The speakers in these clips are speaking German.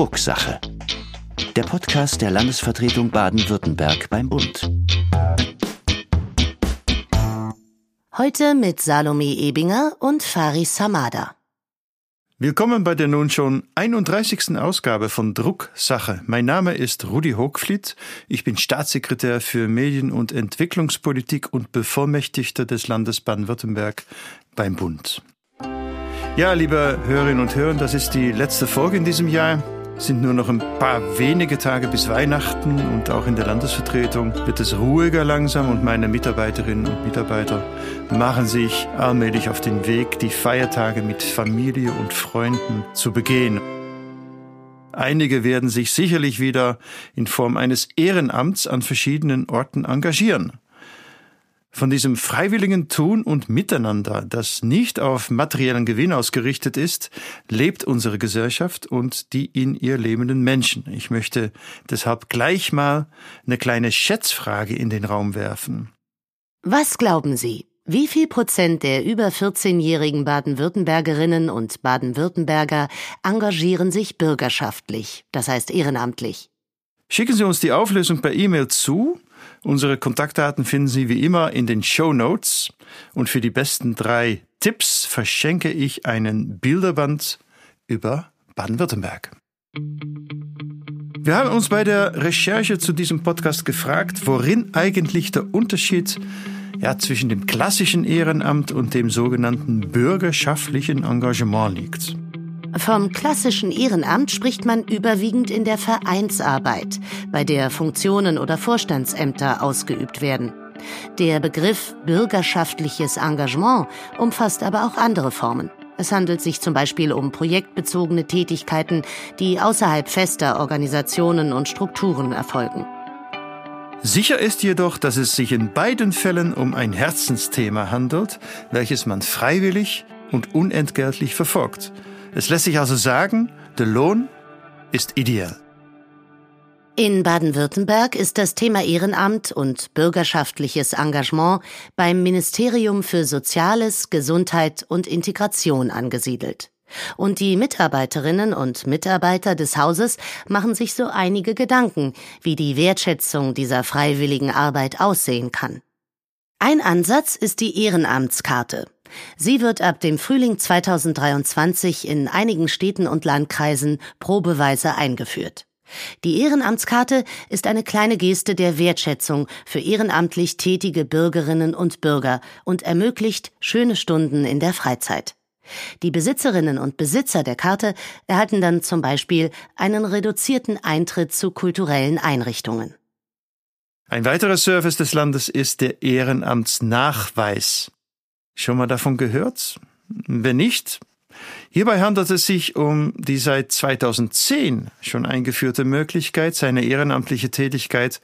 Drucksache. Der Podcast der Landesvertretung Baden-Württemberg beim Bund. Heute mit Salome Ebinger und Faris Samada. Willkommen bei der nun schon 31. Ausgabe von Drucksache. Mein Name ist Rudi Hochfliet. Ich bin Staatssekretär für Medien- und Entwicklungspolitik und Bevollmächtigter des Landes Baden-Württemberg beim Bund. Ja, liebe Hörerinnen und Hörer, das ist die letzte Folge in diesem Jahr. Sind nur noch ein paar wenige Tage bis Weihnachten und auch in der Landesvertretung wird es ruhiger langsam und meine Mitarbeiterinnen und Mitarbeiter machen sich allmählich auf den Weg, die Feiertage mit Familie und Freunden zu begehen. Einige werden sich sicherlich wieder in Form eines Ehrenamts an verschiedenen Orten engagieren. Von diesem freiwilligen Tun und Miteinander, das nicht auf materiellen Gewinn ausgerichtet ist, lebt unsere Gesellschaft und die in ihr lebenden Menschen. Ich möchte deshalb gleich mal eine kleine Schätzfrage in den Raum werfen. Was glauben Sie? Wie viel Prozent der über 14-jährigen Baden-Württembergerinnen und Baden-Württemberger engagieren sich bürgerschaftlich, das heißt ehrenamtlich? Schicken Sie uns die Auflösung per E-Mail zu Unsere Kontaktdaten finden Sie wie immer in den Show Notes. Und für die besten drei Tipps verschenke ich einen Bilderband über Baden-Württemberg. Wir haben uns bei der Recherche zu diesem Podcast gefragt, worin eigentlich der Unterschied ja, zwischen dem klassischen Ehrenamt und dem sogenannten bürgerschaftlichen Engagement liegt. Vom klassischen Ehrenamt spricht man überwiegend in der Vereinsarbeit, bei der Funktionen oder Vorstandsämter ausgeübt werden. Der Begriff bürgerschaftliches Engagement umfasst aber auch andere Formen. Es handelt sich zum Beispiel um projektbezogene Tätigkeiten, die außerhalb fester Organisationen und Strukturen erfolgen. Sicher ist jedoch, dass es sich in beiden Fällen um ein Herzensthema handelt, welches man freiwillig und unentgeltlich verfolgt es lässt sich also sagen, der Lohn ist ideal. In Baden-Württemberg ist das Thema Ehrenamt und bürgerschaftliches Engagement beim Ministerium für Soziales, Gesundheit und Integration angesiedelt. Und die Mitarbeiterinnen und Mitarbeiter des Hauses machen sich so einige Gedanken, wie die Wertschätzung dieser freiwilligen Arbeit aussehen kann. Ein Ansatz ist die Ehrenamtskarte. Sie wird ab dem Frühling 2023 in einigen Städten und Landkreisen probeweise eingeführt. Die Ehrenamtskarte ist eine kleine Geste der Wertschätzung für ehrenamtlich tätige Bürgerinnen und Bürger und ermöglicht schöne Stunden in der Freizeit. Die Besitzerinnen und Besitzer der Karte erhalten dann zum Beispiel einen reduzierten Eintritt zu kulturellen Einrichtungen. Ein weiterer Service des Landes ist der Ehrenamtsnachweis. Schon mal davon gehört? Wenn nicht, Hierbei handelt es sich um die seit 2010 schon eingeführte Möglichkeit, seine ehrenamtliche Tätigkeit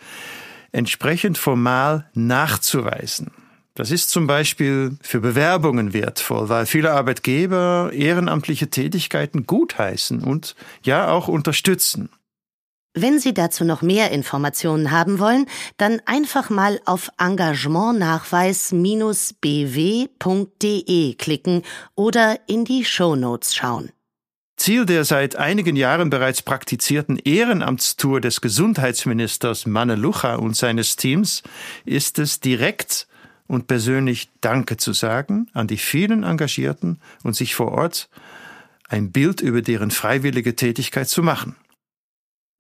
entsprechend formal nachzuweisen. Das ist zum Beispiel für Bewerbungen wertvoll, weil viele Arbeitgeber ehrenamtliche Tätigkeiten gutheißen und ja auch unterstützen. Wenn Sie dazu noch mehr Informationen haben wollen, dann einfach mal auf engagementnachweis-bw.de klicken oder in die Show Notes schauen. Ziel der seit einigen Jahren bereits praktizierten Ehrenamtstour des Gesundheitsministers Manne Lucha und seines Teams ist es, direkt und persönlich Danke zu sagen an die vielen Engagierten und sich vor Ort ein Bild über deren freiwillige Tätigkeit zu machen.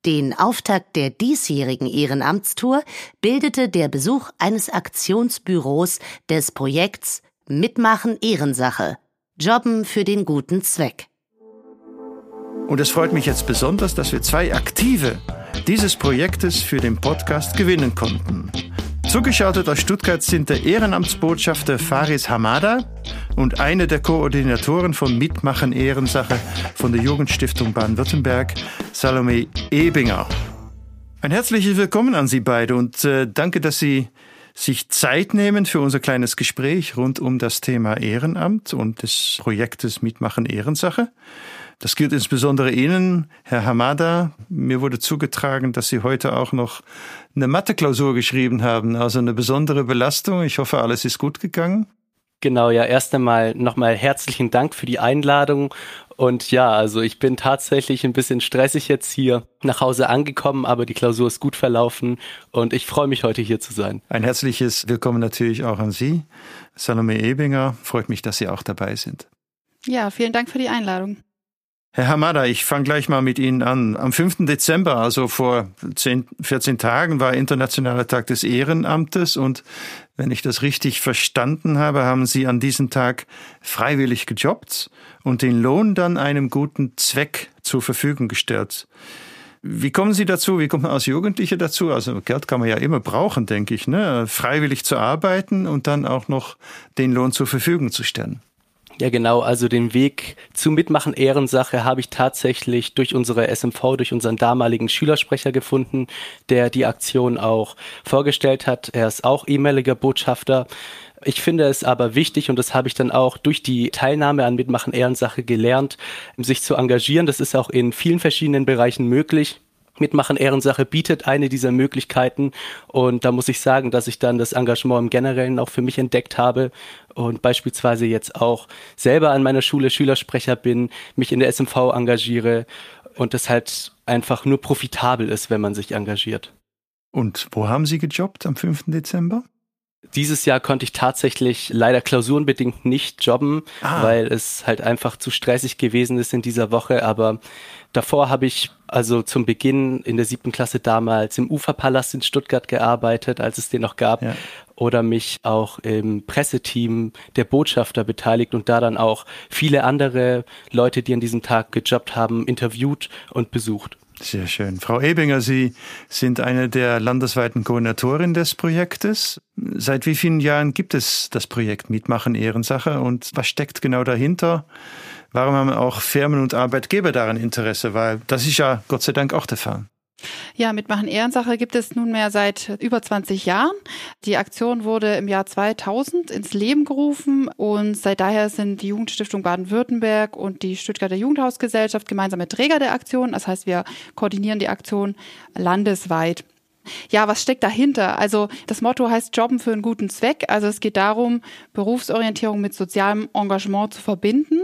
Den Auftakt der diesjährigen Ehrenamtstour bildete der Besuch eines Aktionsbüros des Projekts Mitmachen Ehrensache. Jobben für den guten Zweck. Und es freut mich jetzt besonders, dass wir zwei Aktive dieses Projektes für den Podcast gewinnen konnten. Zugeschaltet aus Stuttgart sind der Ehrenamtsbotschafter Faris Hamada und eine der Koordinatoren von Mitmachen Ehrensache von der Jugendstiftung Baden-Württemberg, Salome Ebinger. Ein herzliches Willkommen an Sie beide und äh, danke, dass Sie sich Zeit nehmen für unser kleines Gespräch rund um das Thema Ehrenamt und des Projektes Mitmachen Ehrensache. Das gilt insbesondere Ihnen, Herr Hamada. Mir wurde zugetragen, dass Sie heute auch noch eine Mathe-Klausur geschrieben haben, also eine besondere Belastung. Ich hoffe, alles ist gut gegangen. Genau, ja, erst einmal nochmal herzlichen Dank für die Einladung. Und ja, also ich bin tatsächlich ein bisschen stressig jetzt hier nach Hause angekommen, aber die Klausur ist gut verlaufen und ich freue mich heute hier zu sein. Ein herzliches Willkommen natürlich auch an Sie, Salome Ebinger. Freut mich, dass Sie auch dabei sind. Ja, vielen Dank für die Einladung. Herr Hamada, ich fange gleich mal mit Ihnen an. Am 5. Dezember, also vor 10, 14 Tagen, war Internationaler Tag des Ehrenamtes und wenn ich das richtig verstanden habe, haben Sie an diesem Tag freiwillig gejobbt und den Lohn dann einem guten Zweck zur Verfügung gestellt. Wie kommen Sie dazu? Wie kommt man als Jugendliche dazu? Also Geld kann man ja immer brauchen, denke ich, ne? freiwillig zu arbeiten und dann auch noch den Lohn zur Verfügung zu stellen. Ja, genau. Also den Weg zu Mitmachen Ehrensache habe ich tatsächlich durch unsere SMV, durch unseren damaligen Schülersprecher gefunden, der die Aktion auch vorgestellt hat. Er ist auch ehemaliger Botschafter. Ich finde es aber wichtig und das habe ich dann auch durch die Teilnahme an Mitmachen Ehrensache gelernt, sich zu engagieren. Das ist auch in vielen verschiedenen Bereichen möglich. Mitmachen Ehrensache bietet eine dieser Möglichkeiten und da muss ich sagen, dass ich dann das Engagement im Generellen auch für mich entdeckt habe und beispielsweise jetzt auch selber an meiner Schule Schülersprecher bin, mich in der SMV engagiere und es halt einfach nur profitabel ist, wenn man sich engagiert. Und wo haben Sie gejobbt am 5. Dezember? Dieses Jahr konnte ich tatsächlich leider klausurenbedingt nicht jobben, ah. weil es halt einfach zu stressig gewesen ist in dieser Woche. Aber davor habe ich also zum Beginn in der siebten Klasse damals im Uferpalast in Stuttgart gearbeitet, als es den noch gab. Ja. Oder mich auch im Presseteam der Botschafter beteiligt und da dann auch viele andere Leute, die an diesem Tag gejobbt haben, interviewt und besucht. Sehr schön. Frau Ebinger, Sie sind eine der landesweiten Koordinatorin des Projektes. Seit wie vielen Jahren gibt es das Projekt Mietmachen Ehrensache und was steckt genau dahinter? Warum haben auch Firmen und Arbeitgeber daran Interesse? Weil das ist ja Gott sei Dank auch der Fall. Ja, Mitmachen Ehrensache gibt es nunmehr seit über 20 Jahren. Die Aktion wurde im Jahr 2000 ins Leben gerufen und seit daher sind die Jugendstiftung Baden-Württemberg und die Stuttgarter Jugendhausgesellschaft gemeinsame Träger der Aktion. Das heißt, wir koordinieren die Aktion landesweit. Ja, was steckt dahinter? Also das Motto heißt Jobben für einen guten Zweck. Also es geht darum, Berufsorientierung mit sozialem Engagement zu verbinden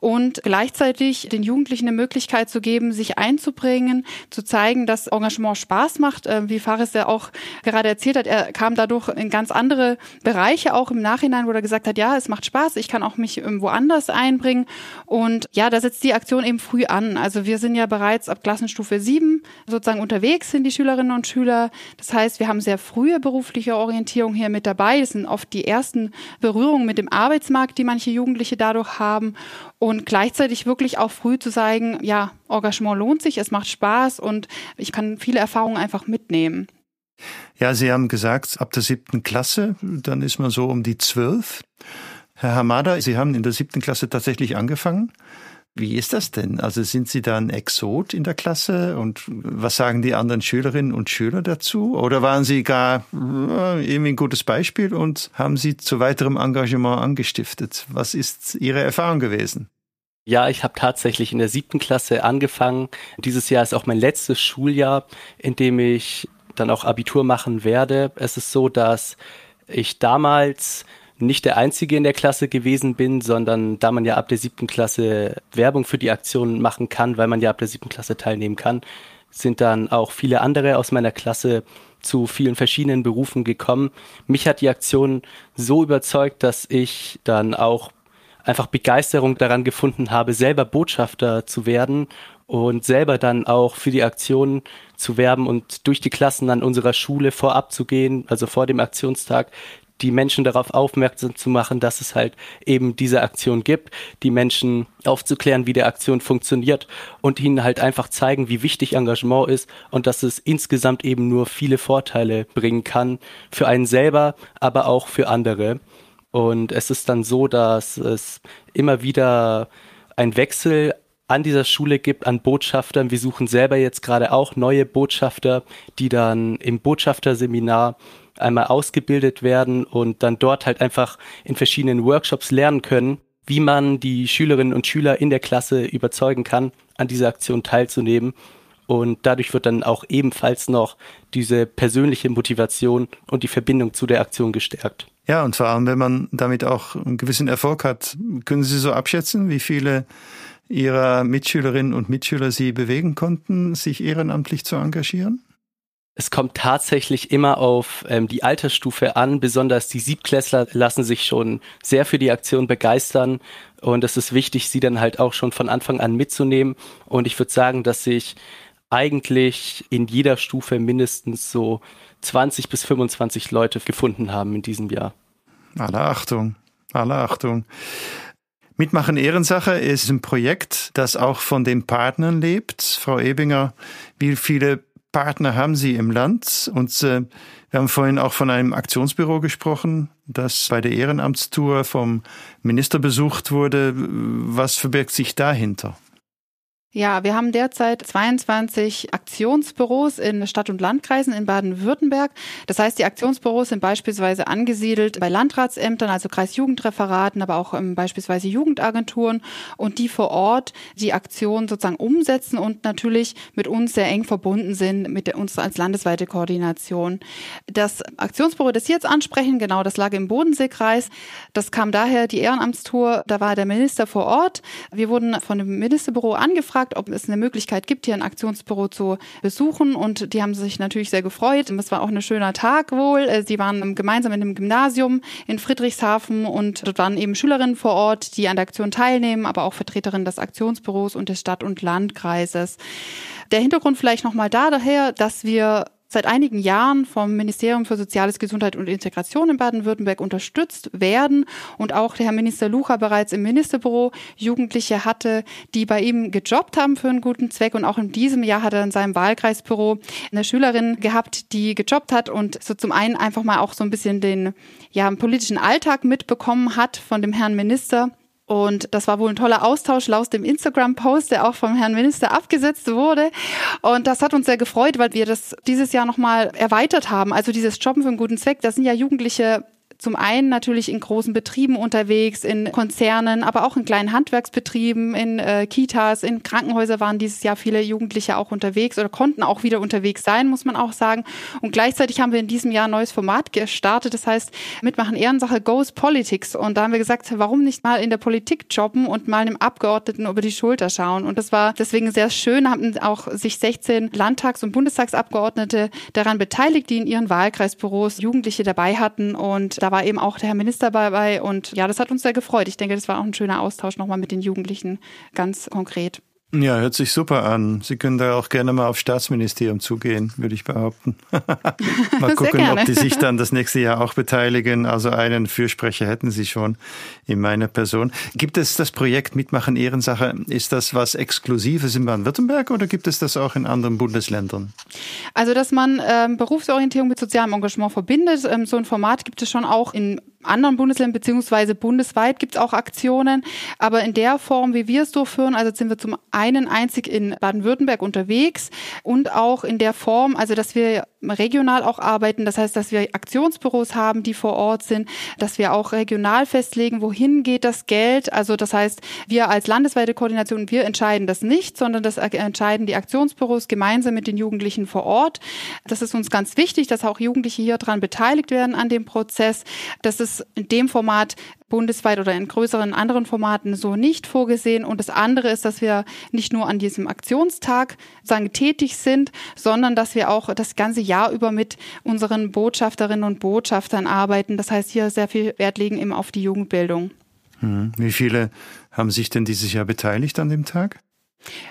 und gleichzeitig den Jugendlichen eine Möglichkeit zu geben, sich einzubringen, zu zeigen, dass Engagement Spaß macht. Ähm, wie Faris ja auch gerade erzählt hat, er kam dadurch in ganz andere Bereiche auch im Nachhinein, wo er gesagt hat, ja, es macht Spaß, ich kann auch mich woanders einbringen. Und ja, da setzt die Aktion eben früh an. Also wir sind ja bereits ab Klassenstufe 7 sozusagen unterwegs, sind die Schülerinnen und Schüler das heißt, wir haben sehr frühe berufliche Orientierung hier mit dabei. Das sind oft die ersten Berührungen mit dem Arbeitsmarkt, die manche Jugendliche dadurch haben. Und gleichzeitig wirklich auch früh zu sagen, ja, Engagement lohnt sich, es macht Spaß und ich kann viele Erfahrungen einfach mitnehmen. Ja, Sie haben gesagt, ab der siebten Klasse, dann ist man so um die zwölf. Herr Hamada, Sie haben in der siebten Klasse tatsächlich angefangen. Wie ist das denn? Also sind Sie da ein Exot in der Klasse und was sagen die anderen Schülerinnen und Schüler dazu? Oder waren Sie gar äh, irgendwie ein gutes Beispiel und haben Sie zu weiterem Engagement angestiftet? Was ist Ihre Erfahrung gewesen? Ja, ich habe tatsächlich in der siebten Klasse angefangen. Dieses Jahr ist auch mein letztes Schuljahr, in dem ich dann auch Abitur machen werde. Es ist so, dass ich damals nicht der Einzige in der Klasse gewesen bin, sondern da man ja ab der siebten Klasse Werbung für die Aktion machen kann, weil man ja ab der siebten Klasse teilnehmen kann, sind dann auch viele andere aus meiner Klasse zu vielen verschiedenen Berufen gekommen. Mich hat die Aktion so überzeugt, dass ich dann auch einfach Begeisterung daran gefunden habe, selber Botschafter zu werden und selber dann auch für die Aktion zu werben und durch die Klassen an unserer Schule vorab zu gehen, also vor dem Aktionstag, die Menschen darauf aufmerksam zu machen, dass es halt eben diese Aktion gibt, die Menschen aufzuklären, wie die Aktion funktioniert und ihnen halt einfach zeigen, wie wichtig Engagement ist und dass es insgesamt eben nur viele Vorteile bringen kann für einen selber, aber auch für andere. Und es ist dann so, dass es immer wieder ein Wechsel an dieser Schule gibt, an Botschaftern. Wir suchen selber jetzt gerade auch neue Botschafter, die dann im Botschafterseminar einmal ausgebildet werden und dann dort halt einfach in verschiedenen Workshops lernen können, wie man die Schülerinnen und Schüler in der Klasse überzeugen kann, an dieser Aktion teilzunehmen. Und dadurch wird dann auch ebenfalls noch diese persönliche Motivation und die Verbindung zu der Aktion gestärkt. Ja, und vor allem, wenn man damit auch einen gewissen Erfolg hat, können Sie so abschätzen, wie viele Ihrer Mitschülerinnen und Mitschüler Sie bewegen konnten, sich ehrenamtlich zu engagieren? Es kommt tatsächlich immer auf ähm, die Altersstufe an. Besonders die Siebklässler lassen sich schon sehr für die Aktion begeistern. Und es ist wichtig, sie dann halt auch schon von Anfang an mitzunehmen. Und ich würde sagen, dass sich eigentlich in jeder Stufe mindestens so 20 bis 25 Leute gefunden haben in diesem Jahr. Alle Achtung, alle Achtung. Mitmachen Ehrensache ist ein Projekt, das auch von den Partnern lebt. Frau Ebinger, wie viele Partner haben Sie im Land? Und äh, wir haben vorhin auch von einem Aktionsbüro gesprochen, das bei der Ehrenamtstour vom Minister besucht wurde. Was verbirgt sich dahinter? Ja, wir haben derzeit 22 Aktionsbüros in Stadt- und Landkreisen in Baden-Württemberg. Das heißt, die Aktionsbüros sind beispielsweise angesiedelt bei Landratsämtern, also Kreisjugendreferaten, aber auch ähm, beispielsweise Jugendagenturen und die vor Ort die Aktion sozusagen umsetzen und natürlich mit uns sehr eng verbunden sind, mit uns als landesweite Koordination. Das Aktionsbüro, das Sie jetzt ansprechen, genau, das lag im Bodenseekreis. Das kam daher, die Ehrenamtstour, da war der Minister vor Ort. Wir wurden von dem Ministerbüro angefragt, gefragt, ob es eine Möglichkeit gibt, hier ein Aktionsbüro zu besuchen. Und die haben sich natürlich sehr gefreut. Es war auch ein schöner Tag wohl. Äh, sie waren gemeinsam in einem Gymnasium in Friedrichshafen und dort waren eben Schülerinnen vor Ort, die an der Aktion teilnehmen, aber auch Vertreterinnen des Aktionsbüros und des Stadt- und Landkreises. Der Hintergrund vielleicht nochmal da daher, dass wir seit einigen Jahren vom Ministerium für Soziales, Gesundheit und Integration in Baden-Württemberg unterstützt werden. Und auch der Herr Minister Lucha bereits im Ministerbüro. Jugendliche hatte, die bei ihm gejobbt haben für einen guten Zweck. Und auch in diesem Jahr hat er in seinem Wahlkreisbüro eine Schülerin gehabt, die gejobbt hat und so zum einen einfach mal auch so ein bisschen den ja, politischen Alltag mitbekommen hat von dem Herrn Minister und das war wohl ein toller Austausch aus dem Instagram-Post, der auch vom Herrn Minister abgesetzt wurde. Und das hat uns sehr gefreut, weil wir das dieses Jahr nochmal erweitert haben. Also dieses Jobben für einen guten Zweck, das sind ja Jugendliche zum einen natürlich in großen Betrieben unterwegs, in Konzernen, aber auch in kleinen Handwerksbetrieben, in äh, Kitas, in Krankenhäusern waren dieses Jahr viele Jugendliche auch unterwegs oder konnten auch wieder unterwegs sein, muss man auch sagen. Und gleichzeitig haben wir in diesem Jahr ein neues Format gestartet, das heißt Mitmachen Ehrensache Goes Politics. Und da haben wir gesagt, warum nicht mal in der Politik jobben und mal einem Abgeordneten über die Schulter schauen. Und das war deswegen sehr schön, haben auch sich 16 Landtags- und Bundestagsabgeordnete daran beteiligt, die in ihren Wahlkreisbüros Jugendliche dabei hatten. Und da war eben auch der Herr Minister dabei und ja, das hat uns sehr gefreut. Ich denke, das war auch ein schöner Austausch nochmal mit den Jugendlichen ganz konkret. Ja, hört sich super an. Sie können da auch gerne mal auf Staatsministerium zugehen, würde ich behaupten. mal gucken, ob die sich dann das nächste Jahr auch beteiligen. Also einen Fürsprecher hätten Sie schon in meiner Person. Gibt es das Projekt Mitmachen Ehrensache? Ist das was Exklusives in Baden-Württemberg oder gibt es das auch in anderen Bundesländern? Also, dass man ähm, Berufsorientierung mit sozialem Engagement verbindet, ähm, so ein Format gibt es schon auch in anderen Bundesländern beziehungsweise bundesweit gibt es auch Aktionen. Aber in der Form, wie wir es durchführen, also sind wir zum einen einzig in Baden-Württemberg unterwegs und auch in der Form, also dass wir regional auch arbeiten. Das heißt, dass wir Aktionsbüros haben, die vor Ort sind, dass wir auch regional festlegen, wohin geht das Geld. Also das heißt, wir als landesweite Koordination, wir entscheiden das nicht, sondern das entscheiden die Aktionsbüros gemeinsam mit den Jugendlichen vor Ort. Das ist uns ganz wichtig, dass auch Jugendliche hier dran beteiligt werden an dem Prozess. Das ist in dem Format bundesweit oder in größeren anderen Formaten so nicht vorgesehen. Und das andere ist, dass wir nicht nur an diesem Aktionstag sagen, tätig sind, sondern dass wir auch das ganze Jahr über mit unseren Botschafterinnen und Botschaftern arbeiten. Das heißt, hier sehr viel Wert legen eben auf die Jugendbildung. Hm. Wie viele haben sich denn dieses Jahr beteiligt an dem Tag?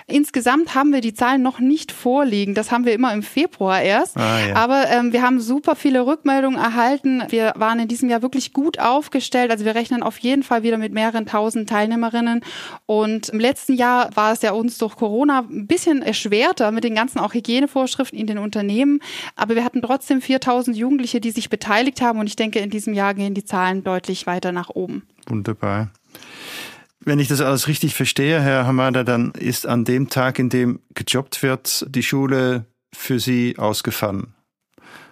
Insgesamt haben wir die Zahlen noch nicht vorliegen. Das haben wir immer im Februar erst. Ah, ja. Aber ähm, wir haben super viele Rückmeldungen erhalten. Wir waren in diesem Jahr wirklich gut aufgestellt. Also wir rechnen auf jeden Fall wieder mit mehreren tausend Teilnehmerinnen. Und im letzten Jahr war es ja uns durch Corona ein bisschen erschwerter mit den ganzen auch Hygienevorschriften in den Unternehmen. Aber wir hatten trotzdem 4000 Jugendliche, die sich beteiligt haben. Und ich denke, in diesem Jahr gehen die Zahlen deutlich weiter nach oben. Wunderbar. Wenn ich das alles richtig verstehe, Herr Hamada, dann ist an dem Tag, in dem gejobbt wird, die Schule für Sie ausgefallen.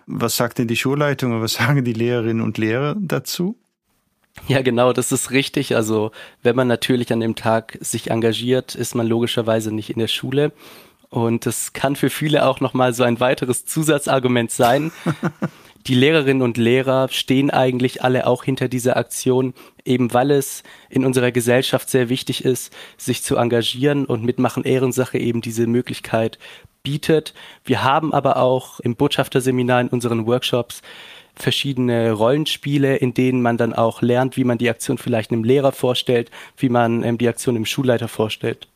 Was sagt denn die Schulleitung und was sagen die Lehrerinnen und Lehrer dazu? Ja, genau, das ist richtig. Also, wenn man natürlich an dem Tag sich engagiert, ist man logischerweise nicht in der Schule. Und das kann für viele auch nochmal so ein weiteres Zusatzargument sein. Die Lehrerinnen und Lehrer stehen eigentlich alle auch hinter dieser Aktion, eben weil es in unserer Gesellschaft sehr wichtig ist, sich zu engagieren und mitmachen Ehrensache eben diese Möglichkeit bietet. Wir haben aber auch im Botschafterseminar in unseren Workshops verschiedene Rollenspiele, in denen man dann auch lernt, wie man die Aktion vielleicht einem Lehrer vorstellt, wie man ähm, die Aktion dem Schulleiter vorstellt.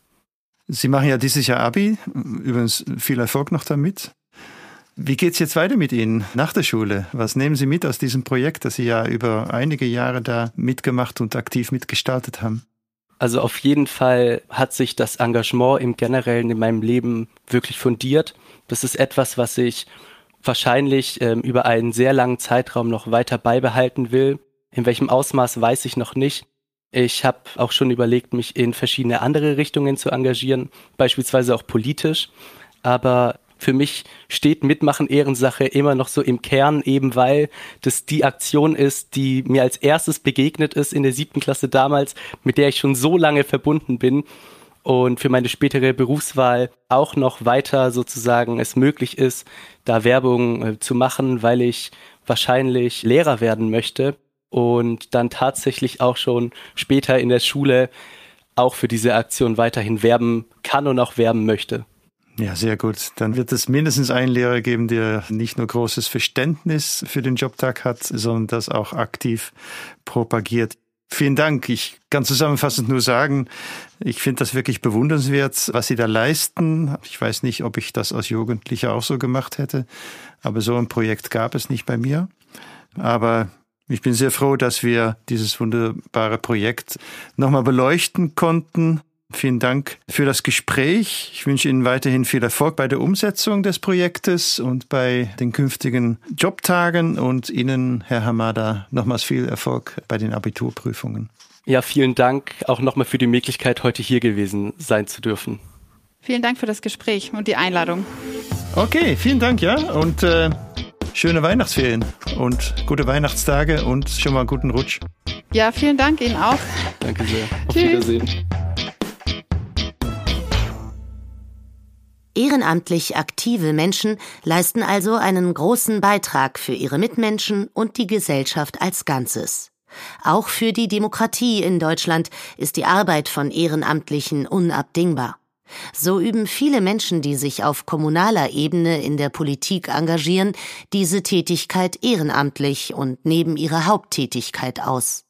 Sie machen ja dieses Jahr Abi, übrigens viel Erfolg noch damit. Wie geht's jetzt weiter mit Ihnen nach der Schule? Was nehmen Sie mit aus diesem Projekt, das Sie ja über einige Jahre da mitgemacht und aktiv mitgestaltet haben? Also auf jeden Fall hat sich das Engagement im Generellen in meinem Leben wirklich fundiert. Das ist etwas, was ich wahrscheinlich ähm, über einen sehr langen Zeitraum noch weiter beibehalten will. In welchem Ausmaß weiß ich noch nicht. Ich habe auch schon überlegt, mich in verschiedene andere Richtungen zu engagieren, beispielsweise auch politisch. Aber für mich steht Mitmachen Ehrensache immer noch so im Kern, eben weil das die Aktion ist, die mir als erstes begegnet ist in der siebten Klasse damals, mit der ich schon so lange verbunden bin und für meine spätere Berufswahl auch noch weiter sozusagen es möglich ist, da Werbung äh, zu machen, weil ich wahrscheinlich Lehrer werden möchte und dann tatsächlich auch schon später in der Schule auch für diese Aktion weiterhin werben kann und auch werben möchte. Ja, sehr gut. Dann wird es mindestens einen Lehrer geben, der nicht nur großes Verständnis für den Jobtag hat, sondern das auch aktiv propagiert. Vielen Dank. Ich kann zusammenfassend nur sagen, ich finde das wirklich bewundernswert, was Sie da leisten. Ich weiß nicht, ob ich das als Jugendlicher auch so gemacht hätte, aber so ein Projekt gab es nicht bei mir. Aber ich bin sehr froh, dass wir dieses wunderbare Projekt nochmal beleuchten konnten Vielen Dank für das Gespräch. Ich wünsche Ihnen weiterhin viel Erfolg bei der Umsetzung des Projektes und bei den künftigen Jobtagen und Ihnen, Herr Hamada, nochmals viel Erfolg bei den Abiturprüfungen. Ja, vielen Dank auch nochmal für die Möglichkeit, heute hier gewesen sein zu dürfen. Vielen Dank für das Gespräch und die Einladung. Okay, vielen Dank, ja. Und äh, schöne Weihnachtsferien und gute Weihnachtstage und schon mal einen guten Rutsch. Ja, vielen Dank Ihnen auch. Danke sehr. Auf Tschüss. Wiedersehen. Ehrenamtlich aktive Menschen leisten also einen großen Beitrag für ihre Mitmenschen und die Gesellschaft als Ganzes. Auch für die Demokratie in Deutschland ist die Arbeit von Ehrenamtlichen unabdingbar. So üben viele Menschen, die sich auf kommunaler Ebene in der Politik engagieren, diese Tätigkeit ehrenamtlich und neben ihrer Haupttätigkeit aus.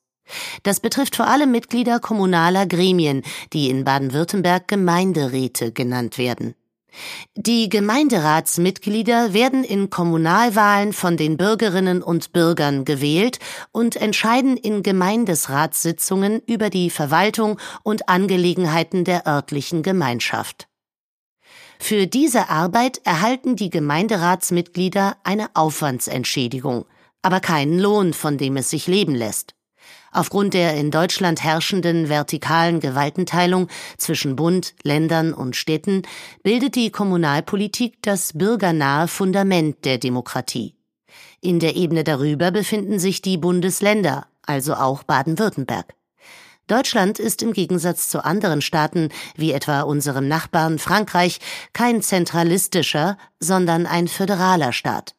Das betrifft vor allem Mitglieder kommunaler Gremien, die in Baden-Württemberg Gemeinderäte genannt werden. Die Gemeinderatsmitglieder werden in Kommunalwahlen von den Bürgerinnen und Bürgern gewählt und entscheiden in Gemeindesratssitzungen über die Verwaltung und Angelegenheiten der örtlichen Gemeinschaft. Für diese Arbeit erhalten die Gemeinderatsmitglieder eine Aufwandsentschädigung, aber keinen Lohn, von dem es sich leben lässt. Aufgrund der in Deutschland herrschenden vertikalen Gewaltenteilung zwischen Bund, Ländern und Städten bildet die Kommunalpolitik das bürgernahe Fundament der Demokratie. In der Ebene darüber befinden sich die Bundesländer, also auch Baden-Württemberg. Deutschland ist im Gegensatz zu anderen Staaten, wie etwa unserem Nachbarn Frankreich, kein zentralistischer, sondern ein föderaler Staat.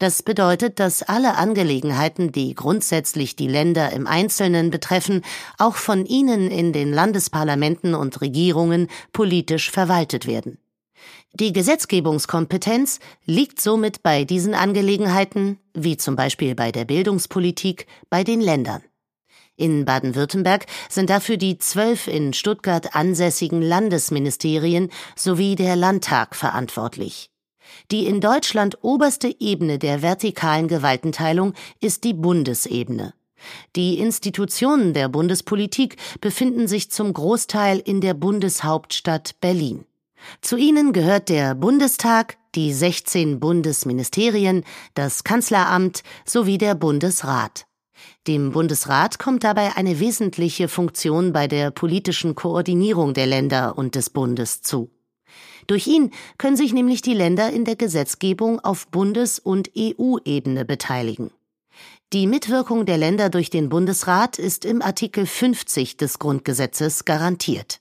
Das bedeutet, dass alle Angelegenheiten, die grundsätzlich die Länder im Einzelnen betreffen, auch von ihnen in den Landesparlamenten und Regierungen politisch verwaltet werden. Die Gesetzgebungskompetenz liegt somit bei diesen Angelegenheiten, wie zum Beispiel bei der Bildungspolitik, bei den Ländern. In Baden-Württemberg sind dafür die zwölf in Stuttgart ansässigen Landesministerien sowie der Landtag verantwortlich. Die in Deutschland oberste Ebene der vertikalen Gewaltenteilung ist die Bundesebene. Die Institutionen der Bundespolitik befinden sich zum Großteil in der Bundeshauptstadt Berlin. Zu ihnen gehört der Bundestag, die 16 Bundesministerien, das Kanzleramt sowie der Bundesrat. Dem Bundesrat kommt dabei eine wesentliche Funktion bei der politischen Koordinierung der Länder und des Bundes zu. Durch ihn können sich nämlich die Länder in der Gesetzgebung auf Bundes- und EU-Ebene beteiligen. Die Mitwirkung der Länder durch den Bundesrat ist im Artikel 50 des Grundgesetzes garantiert.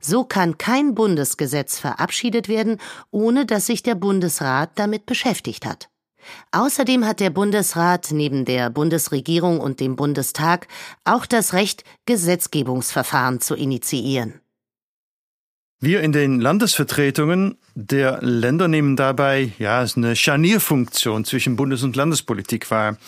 So kann kein Bundesgesetz verabschiedet werden, ohne dass sich der Bundesrat damit beschäftigt hat. Außerdem hat der Bundesrat neben der Bundesregierung und dem Bundestag auch das Recht, Gesetzgebungsverfahren zu initiieren. Wir in den Landesvertretungen der Länder nehmen dabei ja eine Scharnierfunktion zwischen Bundes- und Landespolitik wahr.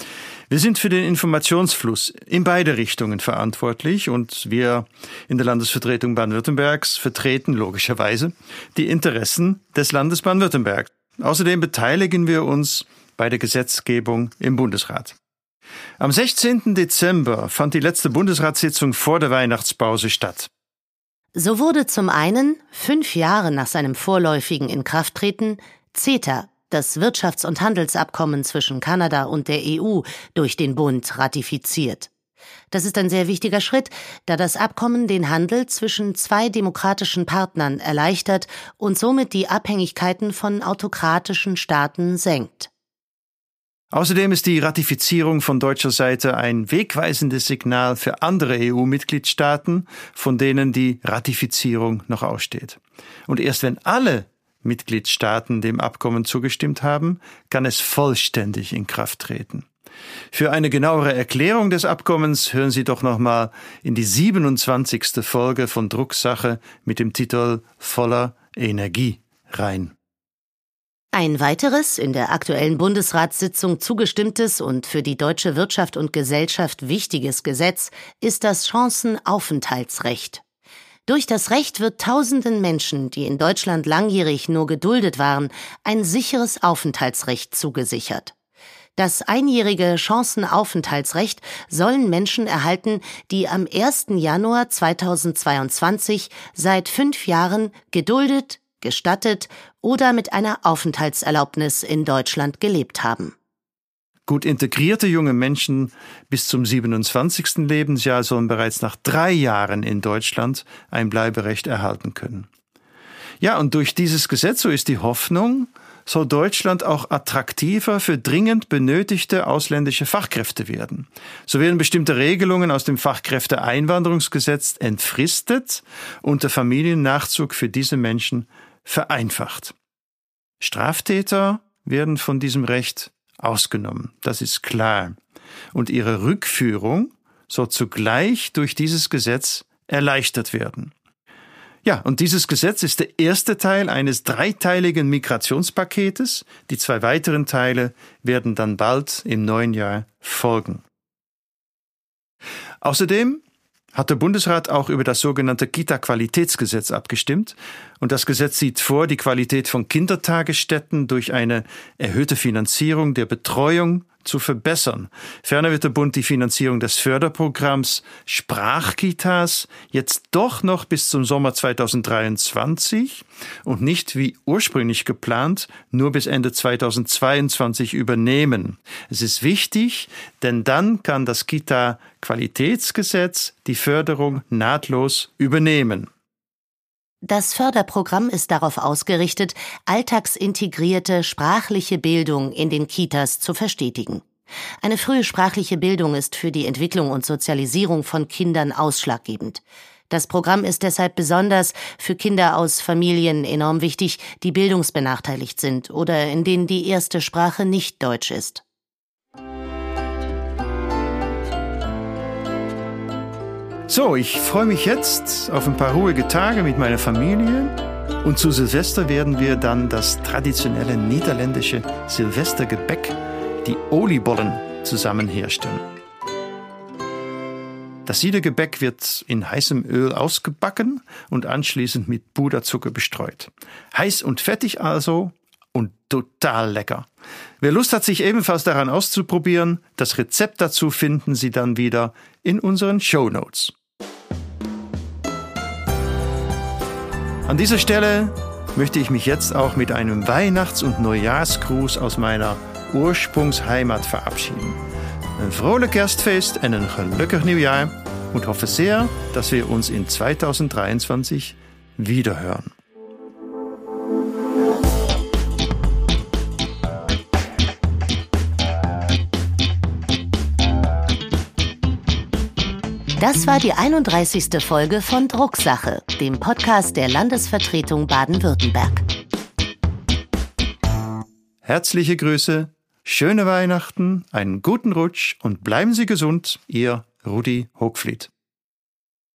Wir sind für den Informationsfluss in beide Richtungen verantwortlich und wir in der Landesvertretung Baden-Württembergs vertreten logischerweise die Interessen des Landes Baden-Württemberg. Außerdem beteiligen wir uns bei der Gesetzgebung im Bundesrat. Am 16. Dezember fand die letzte Bundesratssitzung vor der Weihnachtspause statt. So wurde zum einen, fünf Jahre nach seinem vorläufigen Inkrafttreten, CETA, das Wirtschafts- und Handelsabkommen zwischen Kanada und der EU, durch den Bund ratifiziert. Das ist ein sehr wichtiger Schritt, da das Abkommen den Handel zwischen zwei demokratischen Partnern erleichtert und somit die Abhängigkeiten von autokratischen Staaten senkt. Außerdem ist die Ratifizierung von deutscher Seite ein wegweisendes Signal für andere EU-Mitgliedstaaten, von denen die Ratifizierung noch aussteht. Und erst wenn alle Mitgliedstaaten dem Abkommen zugestimmt haben, kann es vollständig in Kraft treten. Für eine genauere Erklärung des Abkommens hören Sie doch nochmal in die 27. Folge von Drucksache mit dem Titel Voller Energie rein. Ein weiteres in der aktuellen Bundesratssitzung zugestimmtes und für die deutsche Wirtschaft und Gesellschaft wichtiges Gesetz ist das Chancenaufenthaltsrecht. Durch das Recht wird tausenden Menschen, die in Deutschland langjährig nur geduldet waren, ein sicheres Aufenthaltsrecht zugesichert. Das einjährige Chancenaufenthaltsrecht sollen Menschen erhalten, die am 1. Januar 2022 seit fünf Jahren geduldet, gestattet oder mit einer Aufenthaltserlaubnis in Deutschland gelebt haben. Gut integrierte junge Menschen bis zum 27. Lebensjahr sollen bereits nach drei Jahren in Deutschland ein Bleiberecht erhalten können. Ja, und durch dieses Gesetz, so ist die Hoffnung, soll Deutschland auch attraktiver für dringend benötigte ausländische Fachkräfte werden. So werden bestimmte Regelungen aus dem Fachkräfteeinwanderungsgesetz entfristet und der Familiennachzug für diese Menschen vereinfacht. Straftäter werden von diesem Recht ausgenommen, das ist klar. Und ihre Rückführung soll zugleich durch dieses Gesetz erleichtert werden. Ja, und dieses Gesetz ist der erste Teil eines dreiteiligen Migrationspaketes. Die zwei weiteren Teile werden dann bald im neuen Jahr folgen. Außerdem hat der Bundesrat auch über das sogenannte Kita-Qualitätsgesetz abgestimmt. Und das Gesetz sieht vor, die Qualität von Kindertagesstätten durch eine erhöhte Finanzierung der Betreuung zu verbessern. Ferner wird der Bund die Finanzierung des Förderprogramms Sprachkitas jetzt doch noch bis zum Sommer 2023 und nicht wie ursprünglich geplant nur bis Ende 2022 übernehmen. Es ist wichtig, denn dann kann das Kita-Qualitätsgesetz die Förderung nahtlos übernehmen. Das Förderprogramm ist darauf ausgerichtet, alltagsintegrierte sprachliche Bildung in den Kitas zu verstetigen. Eine frühe sprachliche Bildung ist für die Entwicklung und Sozialisierung von Kindern ausschlaggebend. Das Programm ist deshalb besonders für Kinder aus Familien enorm wichtig, die bildungsbenachteiligt sind oder in denen die erste Sprache nicht Deutsch ist. So, ich freue mich jetzt auf ein paar ruhige Tage mit meiner Familie. Und zu Silvester werden wir dann das traditionelle niederländische Silvestergebäck, die Oliebollen, zusammen herstellen. Das Siedergebäck wird in heißem Öl ausgebacken und anschließend mit Puderzucker bestreut. Heiß und fettig also und total lecker. Wer Lust hat, sich ebenfalls daran auszuprobieren, das Rezept dazu finden Sie dann wieder in unseren Show Notes. An dieser Stelle möchte ich mich jetzt auch mit einem Weihnachts- und Neujahrsgruß aus meiner Ursprungsheimat verabschieden. Ein frohes Kerstfest und ein glückliches Neujahr und hoffe sehr, dass wir uns in 2023 wiederhören. Das war die 31. Folge von Drucksache, dem Podcast der Landesvertretung Baden-Württemberg. Herzliche Grüße, schöne Weihnachten, einen guten Rutsch und bleiben Sie gesund, Ihr Rudi Hochfliet.